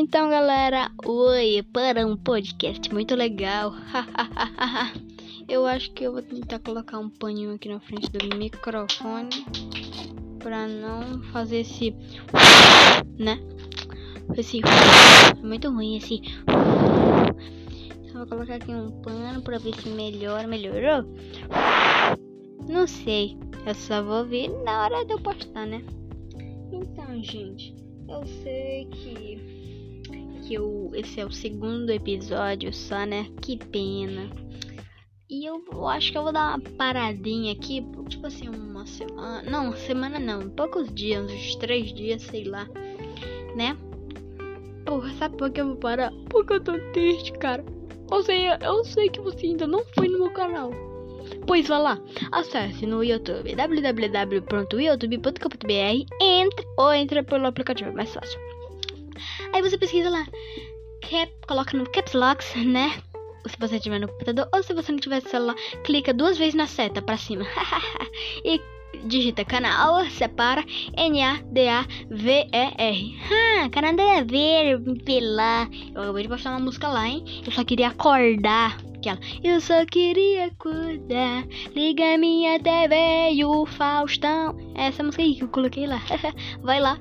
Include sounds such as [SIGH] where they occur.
Então, galera, oi, para um podcast muito legal. [LAUGHS] eu acho que eu vou tentar colocar um paninho aqui na frente do microfone para não fazer esse, né? Esse é muito ruim esse. Vou colocar aqui um pano para ver se melhora. Melhorou? Não sei. Eu só vou ver na hora de eu postar, né? Então, gente, eu sei que que eu, esse é o segundo episódio só, né? Que pena. E eu, eu acho que eu vou dar uma paradinha aqui, tipo assim, uma semana. Não, semana não, poucos dias, uns três dias, sei lá, né? Porra, sabe por que eu vou parar? Porque eu tô triste, cara. Ou seja, eu sei que você ainda não foi no meu canal. Pois vá lá, acesse no YouTube www.youtube.com.br entre ou entra pelo aplicativo, é mais fácil. Aí você pesquisa lá, cap, coloca no caps lock, né? Se você tiver no computador ou se você não tiver celular, clica duas vezes na seta para cima [LAUGHS] e digita canal, separa N-A-D-A-V-E-R. Ah, da ver, lá. Eu acabei de postar uma música lá, hein? Eu só queria acordar. Aquela. Eu só queria acordar. Liga minha TV e o Faustão. Essa música aí que eu coloquei lá. [LAUGHS] Vai lá.